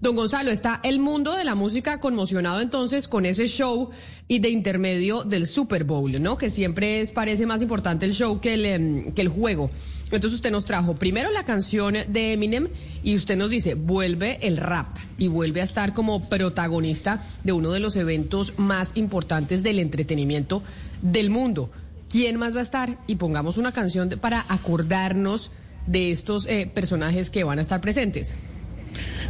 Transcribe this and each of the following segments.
Don Gonzalo, está el mundo de la música conmocionado entonces con ese show y de intermedio del Super Bowl, ¿no? Que siempre es, parece más importante el show que el, em, que el juego. Entonces usted nos trajo primero la canción de Eminem y usted nos dice, vuelve el rap y vuelve a estar como protagonista de uno de los eventos más importantes del entretenimiento del mundo. ¿Quién más va a estar? Y pongamos una canción para acordarnos de estos eh, personajes que van a estar presentes.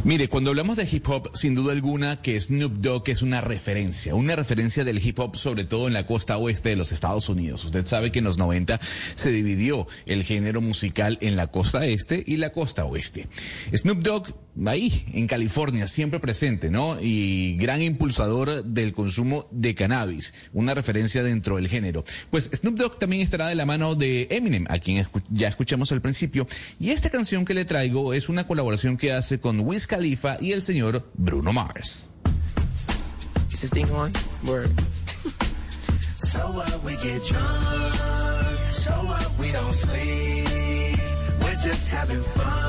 Mire, cuando hablamos de hip hop, sin duda alguna que Snoop Dogg es una referencia, una referencia del hip hop, sobre todo en la costa oeste de los Estados Unidos. Usted sabe que en los 90 se dividió el género musical en la costa este y la costa oeste. Snoop Dogg, ahí, en California, siempre presente, ¿no? Y gran impulsador del consumo de cannabis, una referencia dentro del género. Pues Snoop Dogg también estará de la mano de Eminem, a quien ya escuchamos al principio. Y esta canción que le traigo es una colaboración que hace con Wiz Khalifa y el señor Bruno Mars. Is this thing on? Word. So what we get drunk, so what we don't sleep. We're just having fun.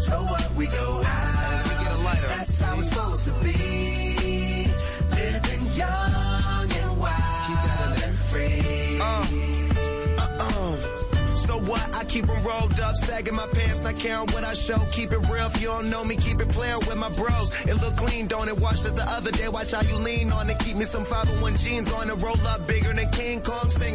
So what we go out. we get a lighter. That's how it's supposed to be. Living young and wild and free. Uh oh. So what? I keep them rolled up, sagging my pants, not caring what I show. Keep it real if you don't know me, keep it playing with my bros. It look clean, don't it? Watched it the other day, watch how you lean on it. Keep me some 501 jeans on it, roll up bigger than King Kong's fingers.